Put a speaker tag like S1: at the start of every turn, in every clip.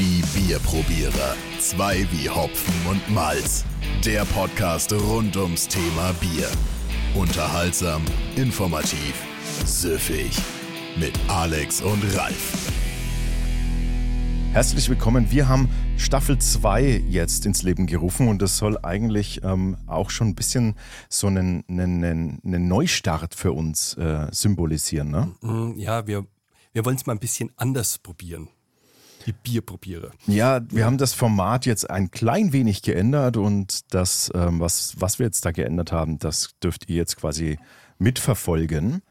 S1: Die Bierprobierer. Zwei wie Hopfen und Malz. Der Podcast rund ums Thema Bier. Unterhaltsam, informativ, süffig. Mit Alex und Ralf.
S2: Herzlich willkommen. Wir haben Staffel 2 jetzt ins Leben gerufen und das soll eigentlich ähm, auch schon ein bisschen so einen, einen, einen Neustart für uns äh, symbolisieren. Ne?
S3: Mm, Ja, wir, wir wollen es mal ein bisschen anders probieren. Die Bierprobierer.
S2: Ja, wir haben das Format jetzt ein klein wenig geändert und das, ähm, was, was wir jetzt da geändert haben, das dürft ihr jetzt quasi mitverfolgen.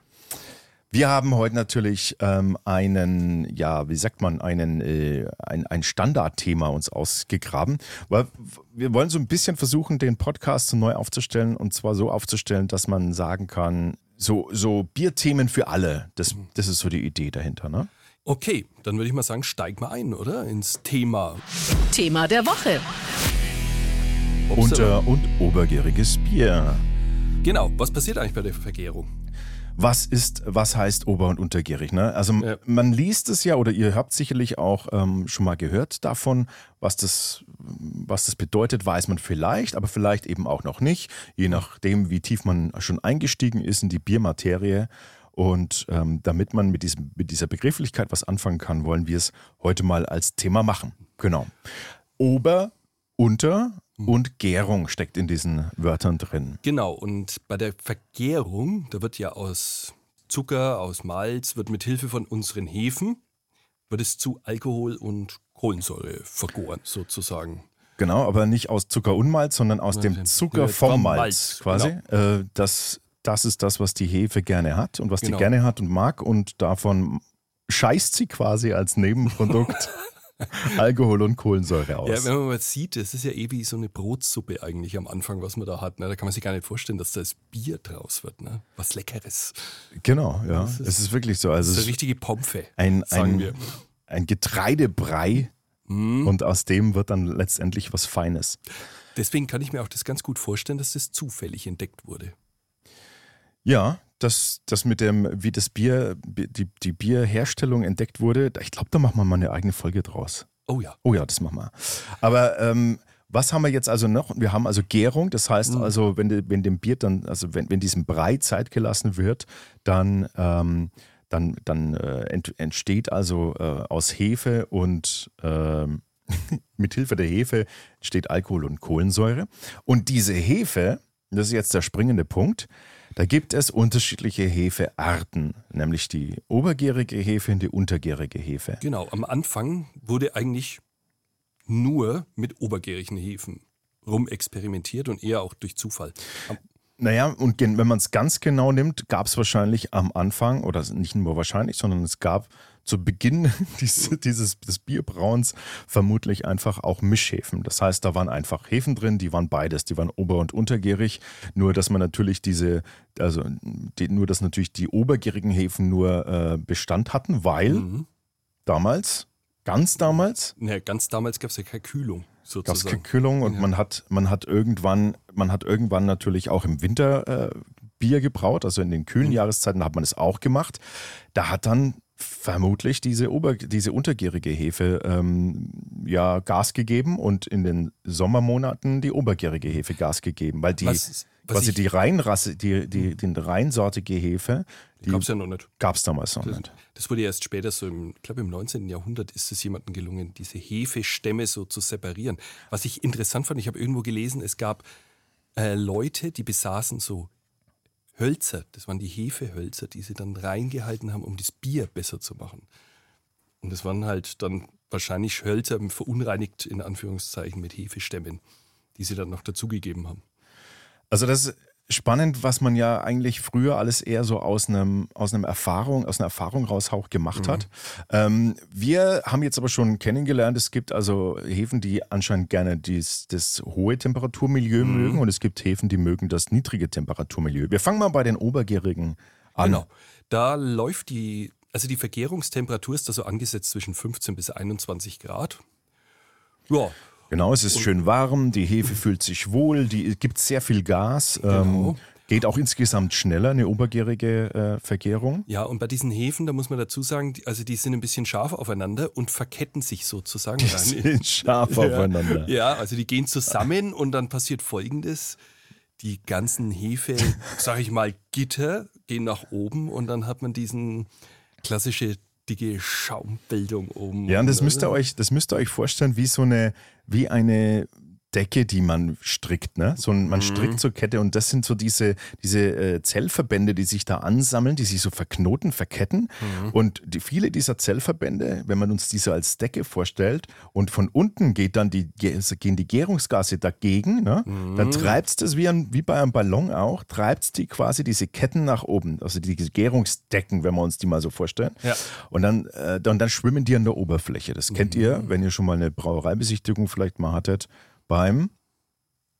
S2: Wir haben heute natürlich ähm, einen, ja, wie sagt man, einen, äh, ein, ein Standardthema uns ausgegraben. Weil wir wollen so ein bisschen versuchen, den Podcast neu aufzustellen und zwar so aufzustellen, dass man sagen kann, so, so Bierthemen für alle. Das, das ist so die Idee dahinter, ne?
S3: Okay, dann würde ich mal sagen, steig mal ein, oder? Ins Thema.
S4: Thema der Woche.
S2: Unter- und obergäriges Bier.
S3: Genau, was passiert eigentlich bei der Vergärung?
S2: Was ist, was heißt ober- und untergärig? Ne? Also
S3: Ja.
S2: man liest es ja oder ihr habt sicherlich auch ähm, schon mal gehört davon, was das, was das bedeutet, weiß man vielleicht, aber vielleicht eben auch noch nicht, je nachdem, wie tief man schon eingestiegen ist in die Biermaterie. Und ähm, damit man mit, diesem, mit dieser Begrifflichkeit was anfangen kann, wollen wir es heute mal als Thema machen. Genau. Ober, unter und Gärung steckt in diesen Wörtern drin.
S3: Genau, und bei der Vergärung, da wird ja aus Zucker, aus Malz, wird mit Hilfe von unseren Hefen, wird es zu Alkohol und Kohlensäure vergoren, sozusagen.
S2: Genau, aber nicht aus Zucker und Malz, sondern aus
S3: Ja,
S2: dem Zucker vom Malz, quasi. Äh, das, das ist das, was die Hefe gerne hat und was
S3: Genau.
S2: die gerne hat und mag und davon scheißt sie quasi als Nebenprodukt Alkohol und Kohlensäure aus.
S3: Ja, wenn man mal sieht, es ist ja eh wie so eine Brotsuppe eigentlich am Anfang, was man da hat. Ne? Da kann man sich gar nicht vorstellen, dass da das Bier draus wird. Ne? Was Leckeres.
S2: genau, ja.
S3: Das ist-
S2: es ist wirklich so. Also
S3: Das ist eine richtige Pompe,
S2: ein,
S3: sagen
S2: ein,
S3: wir.
S2: ein Getreidebrei
S3: Mhm.
S2: und aus dem wird dann letztendlich was Feines.
S3: Deswegen kann ich mir auch das ganz gut vorstellen, dass das zufällig entdeckt wurde.
S2: Ja, das, das mit dem, wie das Bier, die, die Bierherstellung entdeckt wurde, ich glaube, da machen wir mal eine eigene Folge draus.
S3: Oh ja.
S2: Oh ja, das machen wir. Aber ähm, was haben wir jetzt also noch? Wir haben also Gärung, das heißt
S3: Mhm.
S2: also, wenn, wenn dem Bier dann, also wenn, wenn diesem Brei Zeit gelassen wird, dann, ähm, dann, dann äh, ent, entsteht also äh, aus Hefe und ähm, mit Hilfe der Hefe entsteht Alkohol und Kohlensäure. Und diese Hefe, das ist jetzt der springende Punkt, da gibt es unterschiedliche Hefearten, nämlich die obergärige Hefe und die untergärige Hefe.
S3: Genau, am Anfang wurde eigentlich nur mit obergärigen Hefen rumexperimentiert und eher auch durch Zufall.
S2: Naja, und wenn man es ganz genau nimmt, gab es wahrscheinlich am Anfang, oder nicht nur wahrscheinlich, sondern es gab zu Beginn dieses, dieses, des Bierbrauens vermutlich einfach auch Mischhefen. Das heißt, da waren einfach Hefen drin, die waren beides, die waren ober- und untergärig. Nur, dass man natürlich diese, also die, nur, dass natürlich die obergärigen Hefen nur äh, Bestand hatten, weil
S3: Mhm.
S2: damals, ganz damals,
S3: Ja, ganz damals gab es ja keine Kühlung,
S2: gab es
S3: sozusagen.
S2: Kühlung und
S3: Ja.
S2: man hat, man hat irgendwann, man hat irgendwann natürlich auch im Winter äh, Bier gebraut, also in den kühlen
S3: Mhm.
S2: Jahreszeiten hat man es auch gemacht. Da hat dann vermutlich diese, Ober, diese untergärige Hefe ähm, ja Gas gegeben und in den Sommermonaten die obergärige Hefe Gas gegeben, weil die
S3: Was- was
S2: quasi
S3: ich-
S2: die Reinrasse, die, die, die reinsortige Hefe, die
S3: Gab es ja noch nicht.
S2: gab es damals noch
S3: Das,
S2: nicht.
S3: das wurde erst später, so im, ich glaube im 19. Jahrhundert ist es jemandem gelungen, diese Hefestämme so zu separieren. Was ich interessant fand, ich habe irgendwo gelesen, es gab äh, Leute, die besaßen so Hölzer, das waren die Hefehölzer, die sie dann reingehalten haben, um das Bier besser zu machen. Und das waren halt dann wahrscheinlich Hölzer verunreinigt, in Anführungszeichen, mit Hefestämmen, die sie dann noch dazugegeben haben.
S2: Also das spannend, was man ja eigentlich früher alles eher so aus einem aus einem Erfahrung aus einer Erfahrung raus auch gemacht hat. Ähm, wir haben jetzt aber schon kennengelernt, es gibt also Hefen, die anscheinend gerne dies, das hohe Temperaturmilieu mögen und es gibt Hefen, die mögen das niedrige Temperaturmilieu. Wir fangen mal bei den obergärigen an.
S3: Genau. Da läuft die, also die Vergärungstemperatur ist da so angesetzt zwischen 15 bis 21 Grad. Ja,
S2: Genau, es ist schön warm, die Hefe fühlt sich wohl, die gibt sehr viel Gas.
S3: Genau.
S2: Ähm, Geht auch insgesamt schneller, eine obergärige äh, Vergärung.
S3: Ja, und bei diesen Hefen, da muss man dazu sagen, die, also die sind ein bisschen scharf aufeinander und verketten sich sozusagen.
S2: Die sind scharf aufeinander.
S3: Ja, also die gehen zusammen und dann passiert folgendes. Die ganzen Hefe, sag ich mal, Gitter gehen nach oben und dann hat man diesen klassische dicke Schaumbildung oben.
S2: Ja, und das müsst ihr euch, das müsst ihr euch vorstellen, wie so eine, wie eine Decke, die man strickt. Ne? So, man mhm. strickt zur Kette und das sind so diese, diese äh, Zellverbände, die sich da ansammeln, die sich so verknoten, verketten. Mhm. Und die, viele dieser Zellverbände, wenn man uns diese als Decke vorstellt und von unten geht dann die, gehen die Gärungsgase dagegen, ne? Mhm. dann treibt es das wie, ein, wie bei einem Ballon auch, treibt es die quasi diese Ketten nach oben, also die Gärungsdecken, wenn wir uns die mal so vorstellen. Ja. Und dann, äh, dann, dann schwimmen die an der Oberfläche. Das kennt ihr, mhm. wenn ihr schon mal eine Brauereibesichtigung vielleicht mal hattet beim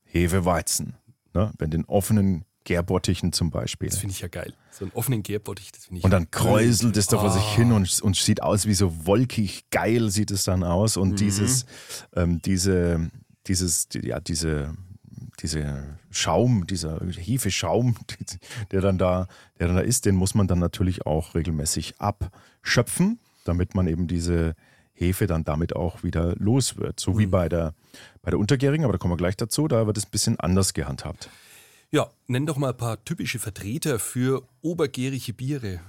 S2: Hefeweizen. Ne? Wenn den offenen Gärbottichen zum Beispiel.
S3: Das finde ich ja geil. So einen offenen Gärbottich, das finde ich
S2: Und dann kräuselt es da vor sich hin und, und sieht aus wie so wolkig geil sieht es dann aus. Und mhm. dieses, ähm, diese, dieses, ja, diese, diese Schaum, dieser Hefeschaum, der dann da, der dann da ist, den muss man dann natürlich auch regelmäßig abschöpfen, damit man eben diese Hefe dann damit auch wieder los wird. So mhm. wie bei der, bei der Untergärigen, aber da kommen wir gleich dazu, da wird es ein bisschen anders gehandhabt.
S3: Ja, nenn doch mal ein paar typische Vertreter für obergärige Biere.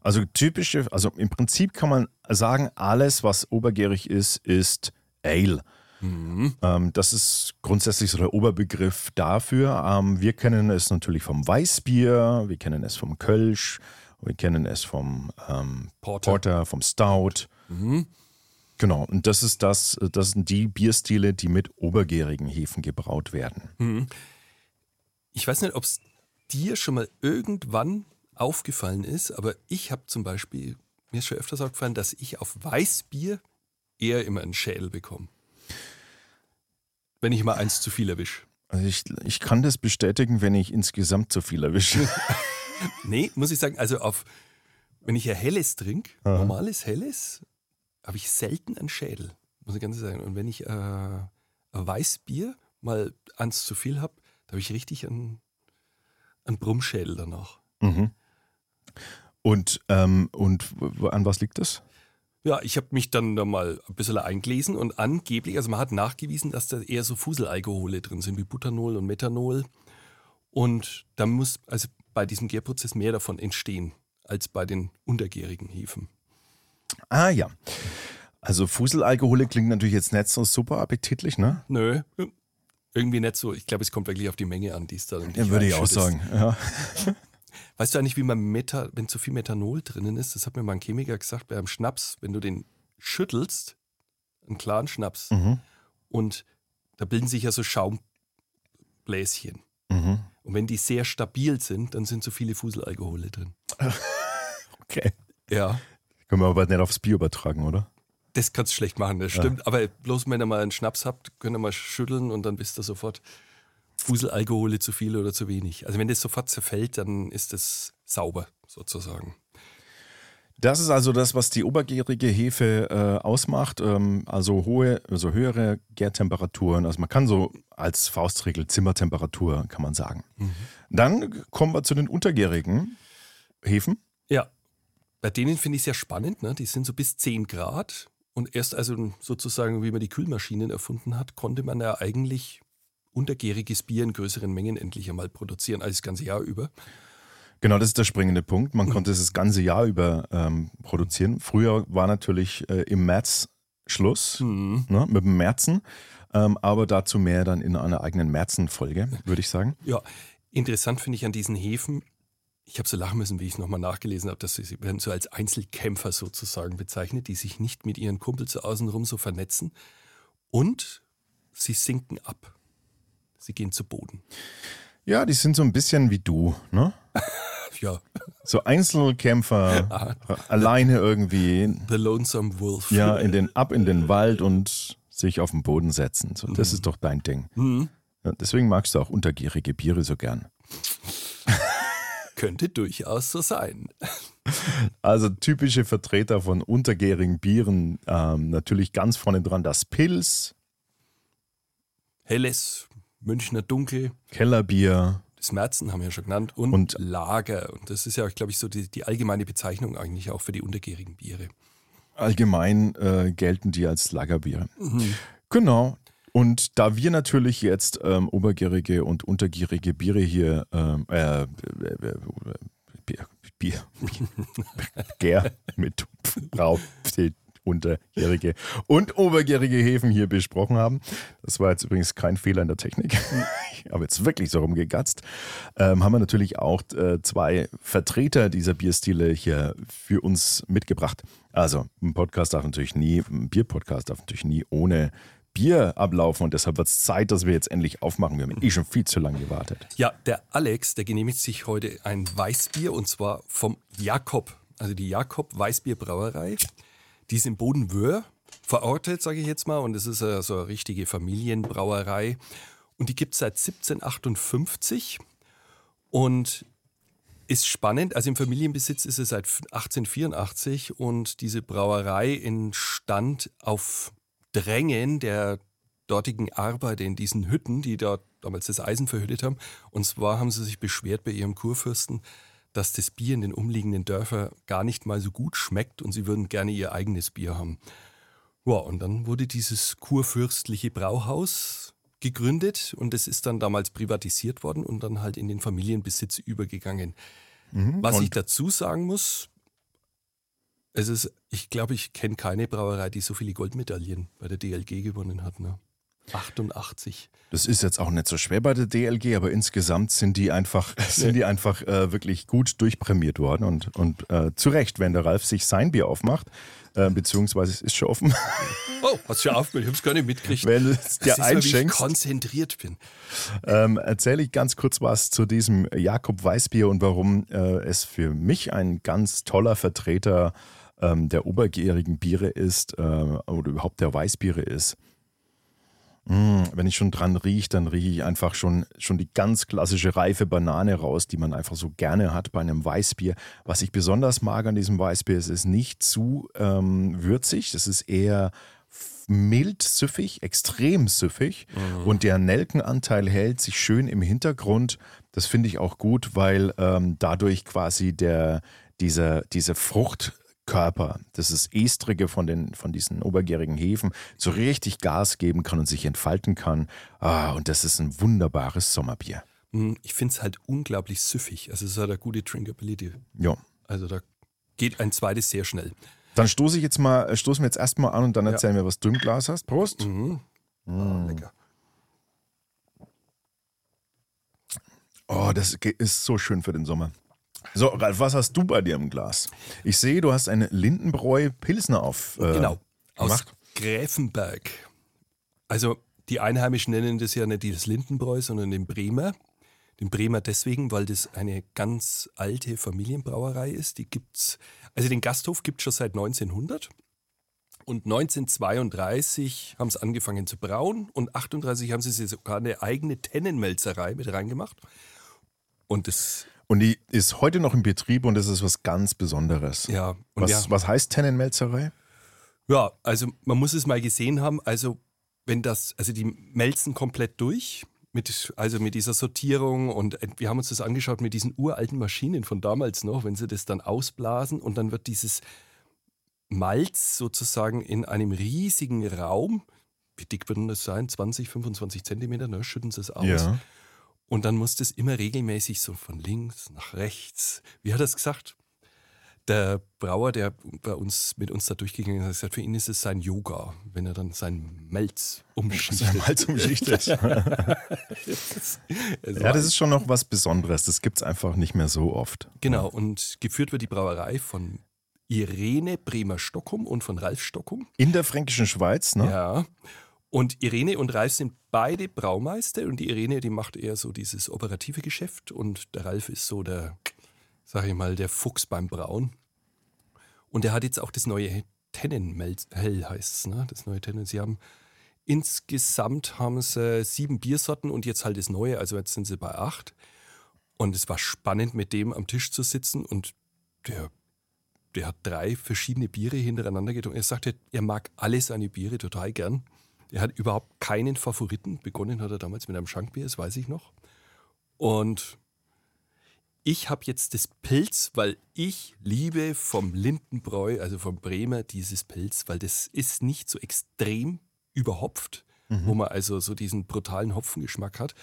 S2: Also typische, also im Prinzip kann man sagen, alles, was obergärig ist, ist Ale. Mhm. Ähm, das ist grundsätzlich so der Oberbegriff dafür. Ähm, wir kennen es natürlich vom Weißbier, wir kennen es vom Kölsch, wir kennen es vom ähm, Porter. Porter. vom Stout. Mhm. Genau, und das ist das, das sind die Bierstile, die mit obergärigen Hefen gebraut werden. Mhm.
S3: Ich weiß nicht, ob es dir schon mal irgendwann aufgefallen ist, aber ich habe zum Beispiel, mir ist schon öfters aufgefallen, dass ich auf Weißbier eher immer einen Schädel bekomme. Wenn ich mal eins zu viel erwische.
S2: Also ich, ich kann das bestätigen, wenn ich insgesamt zu viel erwische.
S3: nee, muss ich sagen, also auf, wenn ich ein helles trinke, normales helles, habe ich selten einen Schädel, muss ich ganz sagen. Und wenn ich äh, ein Weißbier mal eins zu viel habe, da habe ich richtig einen, einen Brummschädel danach. Mhm.
S2: Und, ähm, und an was liegt das?
S3: Ja, ich habe mich dann da mal ein bisschen eingelesen und angeblich, also man hat nachgewiesen, dass da eher so Fuselalkohole drin sind, wie Butanol und Methanol. Und da muss also bei diesem Gärprozess mehr davon entstehen als bei den untergärigen Hefen.
S2: Ah ja. Also Fuselalkohole klingt natürlich jetzt nicht so super appetitlich, ne?
S3: Nö, irgendwie nicht so. Ich glaube, es kommt wirklich auf die Menge an, die es da
S2: Ja, würde ich auch sagen, ja.
S3: Weißt du eigentlich, wie man Meta, wenn zu viel Methanol drinnen ist, das hat mir mal ein Chemiker gesagt, bei einem Schnaps, wenn du den schüttelst, einen klaren Schnaps, mhm. und da bilden sich ja so Schaumbläschen. Mhm. Und wenn die sehr stabil sind, dann sind zu viele Fuselalkohole drin.
S2: okay.
S3: Ja.
S2: Können wir aber nicht aufs Bier übertragen, oder?
S3: Das kannst du schlecht machen, das stimmt. Ja. Aber bloß wenn ihr mal einen Schnaps habt, könnt ihr mal schütteln und dann wisst ihr sofort, Fuselalkohole zu viel oder zu wenig. Also wenn das sofort zerfällt, dann ist das sauber sozusagen.
S2: Das ist also das, was die obergärige Hefe äh, ausmacht. Ähm, also hohe, also höhere Gärtemperaturen. Also man kann so als Faustregel Zimmertemperatur, kann man sagen. Mhm. Dann kommen wir zu den untergärigen Hefen.
S3: Ja, bei denen finde ich es ja spannend, ne? die sind so bis 10 Grad. Und erst also sozusagen, wie man die Kühlmaschinen erfunden hat, konnte man ja eigentlich untergäriges Bier in größeren Mengen endlich einmal produzieren, als das ganze Jahr über.
S2: Genau, das ist der springende Punkt. Man konnte es das ganze Jahr über ähm, produzieren. Früher war natürlich äh, im März Schluss mhm. ne, mit dem Märzen, ähm, aber dazu mehr dann in einer eigenen Märzen-Folge, würde ich sagen.
S3: Ja, interessant finde ich an diesen Hefen, ich habe so lachen müssen, wie ich es nochmal nachgelesen habe, dass sie werden so als Einzelkämpfer sozusagen bezeichnet, die sich nicht mit ihren Kumpels außenrum so vernetzen. Und sie sinken ab. Sie gehen zu Boden.
S2: Ja, die sind so ein bisschen wie du, ne?
S3: ja.
S2: So Einzelkämpfer, Aha. alleine irgendwie.
S3: The Lonesome Wolf.
S2: Ja, in den, ab in den Wald und sich auf den Boden setzen. So, das mhm. ist doch dein Ding. Mhm. Ja, deswegen magst du auch untergärige Biere so gern
S3: könnte durchaus so sein.
S2: Also typische Vertreter von untergärigen Bieren, ähm, natürlich ganz vorne dran das Pils.
S3: Helles, Münchner Dunkel.
S2: Kellerbier.
S3: Smerzen haben wir ja schon genannt und,
S2: Und-
S3: Lager. Und das ist ja, glaube ich, so die, die allgemeine Bezeichnung eigentlich auch für die untergärigen Biere.
S2: Allgemein äh, gelten die als Lagerbiere.
S3: Mhm.
S2: Genau. Und da wir natürlich jetzt ähm, obergärige und untergärige Biere hier, ähm, äh, äh, äh, Bier, Bier, Bier, Gär mit Brau, unterjährige und obergärige Hefen hier besprochen haben. Das war jetzt übrigens kein Fehler in der Technik. Ich habe jetzt wirklich so rumgegatzt. Ähm, haben wir natürlich auch äh, zwei Vertreter dieser Bierstile hier für uns mitgebracht. Also, ein Podcast darf natürlich nie, ein Bierpodcast darf natürlich nie ohne Bier ablaufen und deshalb wird es Zeit, dass wir jetzt endlich aufmachen. Wir haben eh schon viel zu lange gewartet.
S3: Ja, der Alex, der genehmigt sich heute ein Weißbier und zwar vom Jakob. Also die Jakob Weißbierbrauerei. Die ist in Bodenwöhr verortet, sage ich jetzt mal. Und es ist so eine richtige Familienbrauerei. Und die gibt es seit 1758 und ist spannend. Also im Familienbesitz ist es seit 1884 und diese Brauerei entstand auf Drängen der dortigen Arbeiter in diesen Hütten, die dort damals das Eisen verhüttet haben. Und zwar haben sie sich beschwert bei ihrem Kurfürsten, dass das Bier in den umliegenden Dörfern gar nicht mal so gut schmeckt und sie würden gerne ihr eigenes Bier haben. Ja, und dann wurde dieses kurfürstliche Brauhaus gegründet und es ist dann damals privatisiert worden und dann halt in den Familienbesitz übergegangen. Was ich dazu sagen muss, es ist, ich glaube, ich kenne keine Brauerei, die so viele Goldmedaillen bei der DLG gewonnen hat. Ne? 88.
S2: Das ist jetzt auch nicht so schwer bei der DLG, aber insgesamt sind die einfach, sind die einfach äh, wirklich gut durchprämiert worden und, und äh, zu Recht, wenn der Ralf sich sein Bier aufmacht, äh, beziehungsweise es ist schon offen,
S3: Oh, hast du schon aufgehört? Ich habe es gar nicht mitgekriegt.
S2: wenn du es
S3: Das
S2: dir
S3: ist mal, wie ich konzentriert bin.
S2: ähm, erzähle ich ganz kurz was zu diesem Jakob Weißbier und warum äh, es für mich ein ganz toller Vertreter ähm, der obergärigen Biere ist äh, oder überhaupt der Weißbiere ist. Mm, wenn ich schon dran rieche, dann rieche ich einfach schon, schon die ganz klassische reife Banane raus, die man einfach so gerne hat bei einem Weißbier. Was ich besonders mag an diesem Weißbier, ist, es ist nicht zu ähm, würzig, es ist eher mild süffig, extrem süffig und der Nelkenanteil hält sich schön im Hintergrund. Das finde ich auch gut, weil ähm, dadurch quasi der, dieser, diese Fruchtkörper, das ist Estrige von, den, von diesen obergärigen Hefen, so richtig Gas geben kann und sich entfalten kann. Ah, und das ist ein wunderbares Sommerbier.
S3: Hm, Ich finde es halt unglaublich süffig. Also es hat eine gute Drinkability.
S2: Ja.
S3: Also da geht ein zweites sehr schnell.
S2: Dann stoße ich jetzt mal, äh, stoßen wir jetzt erstmal an und dann erzähl mir, was du im Glas hast. Prost.
S3: Mhm. Ah, lecker.
S2: Oh, das ist so schön für den Sommer. So, Ralf, was hast du bei dir im Glas? Ich sehe, du hast eine Lindenbräu Pilsner auf. Äh,
S3: Genau. Aus
S2: gemacht.
S3: Gräfenberg. Also die Einheimischen nennen das ja nicht das Lindenbräu, sondern den Bremer. Den Bremer deswegen, weil das eine ganz alte Familienbrauerei ist. Die gibt's, also den Gasthof gibt es schon seit 1900. Und 1932 haben sie angefangen zu brauen und 38 haben sie sogar eine eigene Tennenmelzerei mit reingemacht. Und das,
S2: Und die ist heute noch im Betrieb und das ist was ganz Besonderes.
S3: ja,
S2: Was,
S3: ja.
S2: was heißt Tennenmelzerei?
S3: Ja, also man muss es mal gesehen haben. Also wenn das, also die melzen komplett durch, mit, also mit dieser Sortierung und wir haben uns das angeschaut mit diesen uralten Maschinen von damals noch, wenn sie das dann ausblasen und dann wird dieses Malz sozusagen in einem riesigen Raum, wie dick wird denn das sein? 20, 25 Zentimeter, ne? schütten sie es aus.
S2: Ja.
S3: Und dann muss das immer regelmäßig so von links nach rechts. Wie hat er es gesagt? Der Brauer, der bei uns mit uns da durchgegangen ist, hat gesagt, für ihn ist es sein Yoga, wenn er dann sein Melz umschichtet.
S2: Malz umschichtet.
S3: Es
S2: ja, das ist schon noch was Besonderes. Das gibt es einfach nicht mehr so oft.
S3: Genau, und geführt wird die Brauerei von Irene Bremer-Stockum und von Ralf Stockum.
S2: In der fränkischen Schweiz, ne?
S3: Ja. Und Irene und Ralf sind beide Braumeister und die Irene, die macht eher so dieses operative Geschäft und der Ralf ist so der, sag ich mal, der Fuchs beim Brauen. Und er hat jetzt auch das neue Tennenhell heißt es, ne? Das neue Tennen. Sie haben insgesamt haben sie sieben Biersorten und jetzt halt das neue, also jetzt sind sie bei acht. Und es war spannend, mit dem am Tisch zu sitzen und der der hat drei verschiedene Biere hintereinander getrunken. Er sagte, er mag alle seine Biere total gern. Er hat überhaupt keinen Favoriten. Begonnen hat er damals mit einem Schankbier, das weiß ich noch. Und ich habe jetzt das Pilz, weil ich liebe vom Lindenbräu, also vom Bremer, dieses Pilz, weil das ist nicht so extrem überhopft, mhm. wo man also so diesen brutalen Hopfengeschmack hat.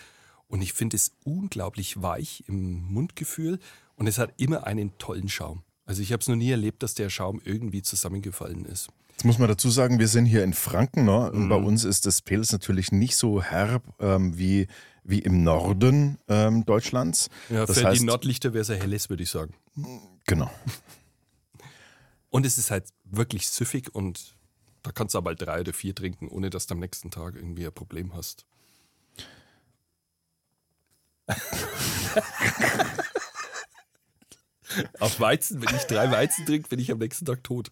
S3: Und ich finde es unglaublich weich im Mundgefühl und es hat immer einen tollen Schaum. Also ich habe es noch nie erlebt, dass der Schaum irgendwie zusammengefallen ist.
S2: Jetzt muss man dazu sagen, wir sind hier in Franken. Ne? Und mhm. bei uns ist das Pilz natürlich nicht so herb ähm, wie, wie im Norden ähm, Deutschlands.
S3: Ja, das für heißt, die Nordlichter wäre es ja helles, würde ich sagen.
S2: Genau.
S3: Und es ist halt wirklich süffig und da kannst du aber drei oder vier trinken, ohne dass du am nächsten Tag irgendwie ein Problem hast. Auf Weizen, wenn ich drei Weizen trinke, bin ich am nächsten Tag tot.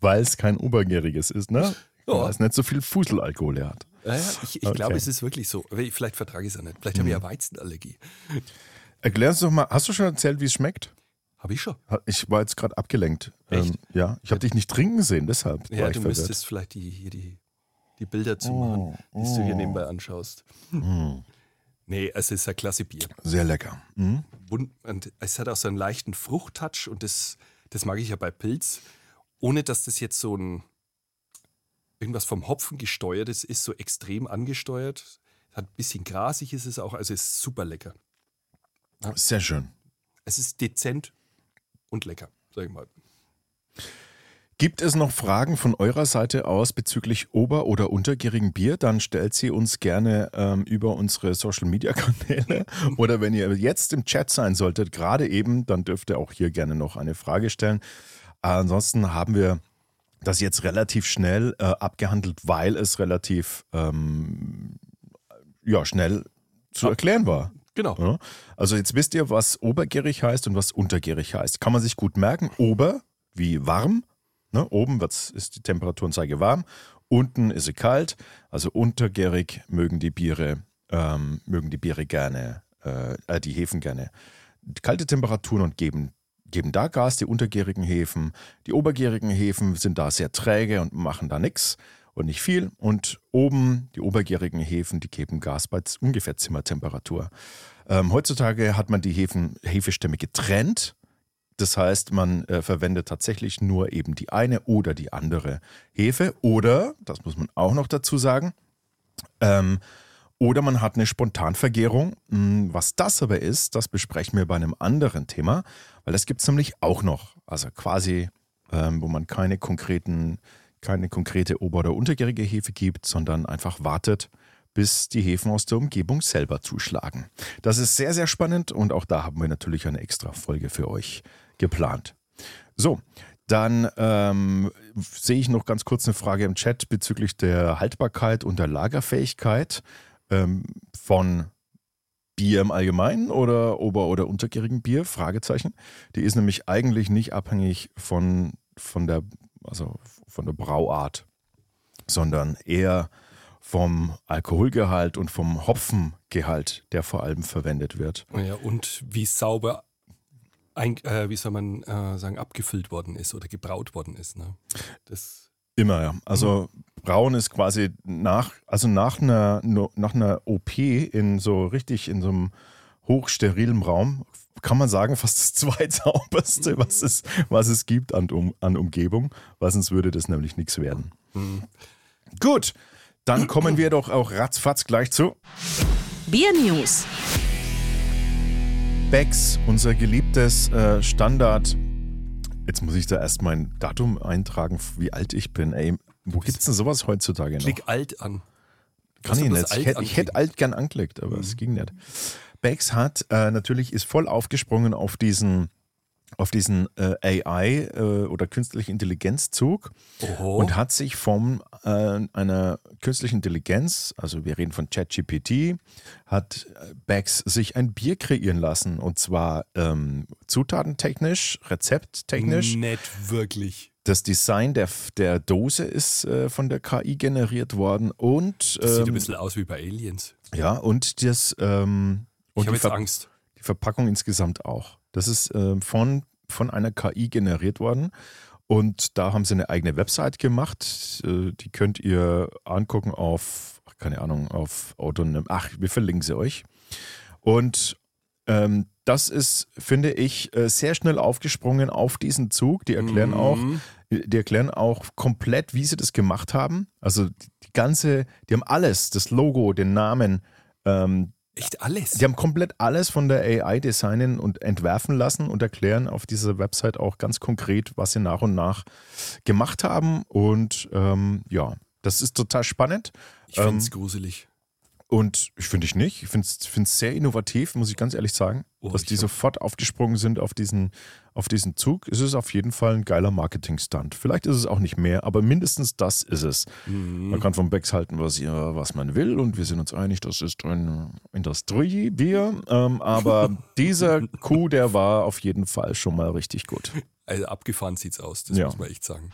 S2: Weil es kein Obergäriges ist, ne? Ja. Weil es nicht so viel Fuselalkohol hat.
S3: Ja, ja, ich, ich okay. glaube, es ist wirklich so. Vielleicht vertrage ich es auch nicht. Vielleicht mhm. habe ich ja Weizenallergie.
S2: Erklär uns doch mal, hast du schon erzählt, wie es schmeckt?
S3: Habe ich schon.
S2: Ich war jetzt gerade abgelenkt. Ähm, ja, ich habe dich nicht trinken sehen, deshalb.
S3: Ja, du müsstest vielleicht die, hier die, die Bilder zu machen, oh, die du hier oh. nebenbei anschaust. Mm. Nee, es ist ein klasse Bier.
S2: Sehr lecker.
S3: Mhm. Und es hat auch so einen leichten Fruchttouch und das, das mag ich ja bei Pilz. Ohne dass das jetzt so ein irgendwas vom Hopfen gesteuertes ist, so extrem angesteuert. Hat ein bisschen grasig ist es auch, also ist super lecker.
S2: Sehr schön.
S3: Es ist dezent und lecker, sag ich mal.
S2: Gibt es noch Fragen von eurer Seite aus bezüglich ober- oder untergärigen Bier? Dann stellt sie uns gerne ähm, über unsere Social-Media-Kanäle. oder wenn ihr jetzt im Chat sein solltet, gerade eben, dann dürft ihr auch hier gerne noch eine Frage stellen. Ansonsten haben wir das jetzt relativ schnell äh, abgehandelt, weil es relativ ähm, ja, schnell zu erklären war.
S3: Genau.
S2: Ja? Also jetzt wisst ihr, was obergärig heißt und was untergärig heißt. Kann man sich gut merken. Ober wie warm Ne? Oben ist die Temperaturanzeige warm, unten ist sie kalt. Also untergärig mögen die Biere, ähm, mögen die Biere gerne, äh, äh, die Hefen gerne kalte Temperaturen und geben, geben da Gas, die untergärigen Hefen. Die obergärigen Hefen sind da sehr träge und machen da nichts und nicht viel. Und oben, die obergärigen Hefen, die geben Gas bei ungefähr Zimmertemperatur. Ähm, heutzutage hat man die Hefen, Hefestämme getrennt das heißt, man äh, verwendet tatsächlich nur eben die eine oder die andere Hefe. Oder, das muss man auch noch dazu sagen, ähm, oder man hat eine Spontanvergärung. Hm, was das aber ist, das besprechen wir bei einem anderen Thema, weil das gibt es nämlich auch noch. Also quasi, ähm, wo man keine konkreten, keine konkrete ober- oder untergärige Hefe gibt, sondern einfach wartet, bis die Hefen aus der Umgebung selber zuschlagen. Das ist sehr, sehr spannend und auch da haben wir natürlich eine extra Folge für euch geplant. So, dann ähm, sehe ich noch ganz kurz eine Frage im Chat bezüglich der Haltbarkeit und der Lagerfähigkeit ähm, von Bier im Allgemeinen oder ober- oder untergärigen Bier? Fragezeichen. Die ist nämlich eigentlich nicht abhängig von, von, der, also von der Brauart, sondern eher vom Alkoholgehalt und vom Hopfengehalt, der vor allem verwendet wird.
S3: Ja, und wie sauber ein, äh, wie soll man äh, sagen, abgefüllt worden ist oder gebraut worden ist. Ne?
S2: Das Immer, ja. Also mhm. Brauen ist quasi nach, also nach einer, nach einer OP in so richtig in so einem hochsterilen Raum, kann man sagen, fast das zweitsauberste, was es, was es gibt an, um, an Umgebung, weil sonst würde das nämlich nichts werden. Mhm. Gut, dann kommen wir doch auch ratzfatz gleich zu
S4: Bier News.
S2: Becks, unser geliebtes äh, Standard. Jetzt muss ich da erst mein Datum eintragen, wie alt ich bin. Ey, wo gibt es denn sowas heutzutage noch?
S3: Klick alt an.
S2: Kann ich nicht. Ich hätte, ich hätte, alt gern anklickt, aber es mhm. ging nicht. Becks hat äh, natürlich ist voll aufgesprungen auf diesen auf diesen äh, AI äh, oder künstliche Intelligenzzug Oho. und hat sich von äh, einer künstlichen Intelligenz, also wir reden von ChatGPT, hat äh, Bax sich ein Bier kreieren lassen und zwar ähm, zutatentechnisch, rezepttechnisch.
S3: Nicht wirklich.
S2: Das Design der, der Dose ist äh, von der KI generiert worden und.
S3: Ähm, das sieht ein ähm, bisschen aus wie bei Aliens.
S2: Ja, und das. Ähm, und
S3: ich habe jetzt Angst.
S2: Die Verpackung insgesamt auch. Das ist äh, von, von einer KI generiert worden. Und da haben sie eine eigene Website gemacht. Äh, die könnt ihr angucken auf, keine Ahnung, auf Autonym. Ach, wir verlinken sie euch. Und ähm, das ist, finde ich, äh, sehr schnell aufgesprungen auf diesen Zug. Die erklären auch, die erklären auch komplett, wie sie das gemacht haben. Also die ganze, die haben alles, das Logo, den Namen, ähm,
S3: Echt alles?
S2: die haben komplett alles von der AI designen und entwerfen lassen und erklären auf dieser Website auch ganz konkret, was sie nach und nach gemacht haben. Und ähm, ja, das ist total spannend.
S3: ich finde es
S2: ähm,
S3: gruselig.
S2: Und ich finde ich nicht. Ich finde es sehr innovativ, muss ich ganz ehrlich sagen,
S3: Oh,
S2: dass die
S3: hab-
S2: sofort aufgesprungen sind auf diesen, auf diesen Zug. Es ist auf jeden Fall ein geiler Marketing-Stunt. Vielleicht ist es auch nicht mehr, aber mindestens das ist es.
S3: Mhm.
S2: Man kann vom Becks halten, was, ihr, was man will und wir sind uns einig, das ist ein Industriebier. Ähm, aber dieser Coup, der war auf jeden Fall schon mal richtig gut.
S3: Also abgefahren sieht's aus, das
S2: Ja.
S3: muss man echt sagen.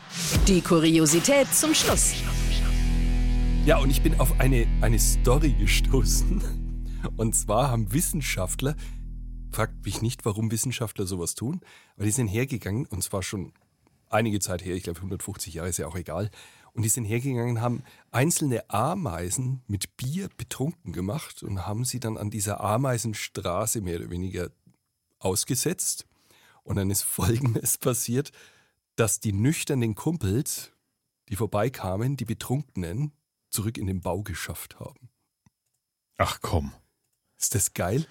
S4: Die Kuriosität zum Schluss.
S3: Ja, und ich bin auf eine, eine Story gestoßen. Und zwar haben Wissenschaftler, fragt mich nicht, warum Wissenschaftler sowas tun, aber die sind hergegangen, und zwar schon einige Zeit her, ich glaube 150 Jahre ist ja auch egal, und die sind hergegangen, haben einzelne Ameisen mit Bier betrunken gemacht und haben sie dann an dieser Ameisenstraße mehr oder weniger ausgesetzt. Und dann ist Folgendes passiert, dass die nüchternen Kumpels, die vorbeikamen, die Betrunkenen, zurück in den Bau geschafft haben.
S2: Ach komm.
S3: Ist das geil?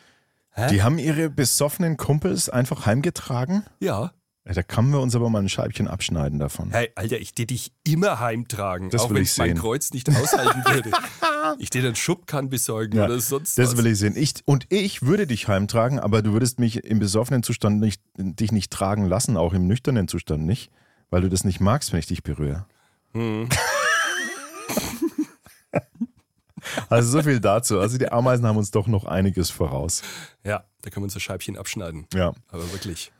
S3: Hä?
S2: Die haben ihre besoffenen Kumpels einfach heimgetragen?
S3: Ja.
S2: Da können wir uns aber mal ein Scheibchen abschneiden davon.
S3: Hey, Alter, ich tät dich immer heimtragen,
S2: Das
S3: auch
S2: will
S3: wenn
S2: ich
S3: ich mein
S2: sehen.
S3: Kreuz nicht aushalten würde. ich dir einen Schubkann besorgen
S2: Ja,
S3: oder sonst
S2: Das
S3: was.
S2: will ich sehen. Ich, und ich würde dich heimtragen, aber du würdest mich im besoffenen Zustand nicht, dich nicht tragen lassen, auch im nüchternen Zustand nicht, weil du das nicht magst, wenn ich dich berühre.
S3: Hm.
S2: Also so viel dazu. Also die Ameisen haben uns doch noch einiges voraus.
S3: Ja, da können wir uns ein Scheibchen abschneiden.
S2: Ja.
S3: Aber wirklich.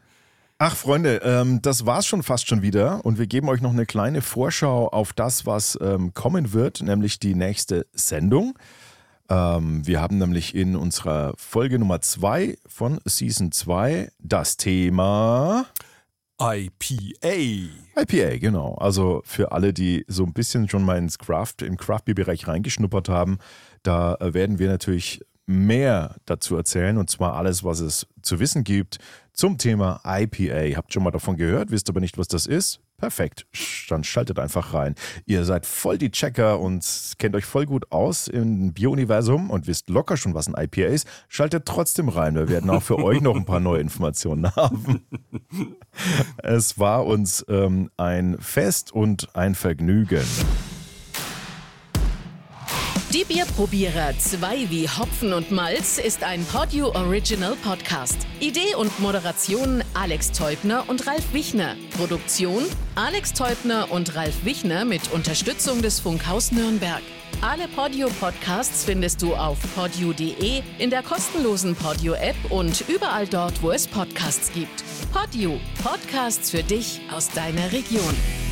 S2: Ach Freunde, ähm, das war's schon fast schon wieder und wir geben euch noch eine kleine Vorschau auf das, was ähm, kommen wird, nämlich die nächste Sendung. Ähm, wir haben nämlich in unserer Folge Nummer 2 von Season 2 das Thema
S3: IPA.
S2: IPA, genau. Also für alle, die so ein bisschen schon mal ins Craft, im Craft-Beer-Bereich reingeschnuppert haben, da äh, werden wir natürlich mehr dazu erzählen und zwar alles, was es zu wissen gibt zum Thema IPA. Habt schon mal davon gehört, wisst aber nicht, was das ist? Perfekt, dann schaltet einfach rein. Ihr seid voll die Checker und kennt euch voll gut aus im Bio-Universum und wisst locker schon, was ein IPA ist. Schaltet trotzdem rein, wir werden auch für euch noch ein paar neue Informationen haben. Es war uns ähm, ein Fest und ein Vergnügen.
S4: Die Bierprobierer 2 wie Hopfen und Malz ist ein Podio Original Podcast. Idee und Moderation Alex Teubner und Ralf Wichner. Produktion Alex Teubner und Ralf Wichner mit Unterstützung des Funkhaus Nürnberg. Alle Podio Podcasts findest du auf podio.de, in der kostenlosen Podio App und überall dort, wo es Podcasts gibt. Podio, Podcasts für dich aus deiner Region.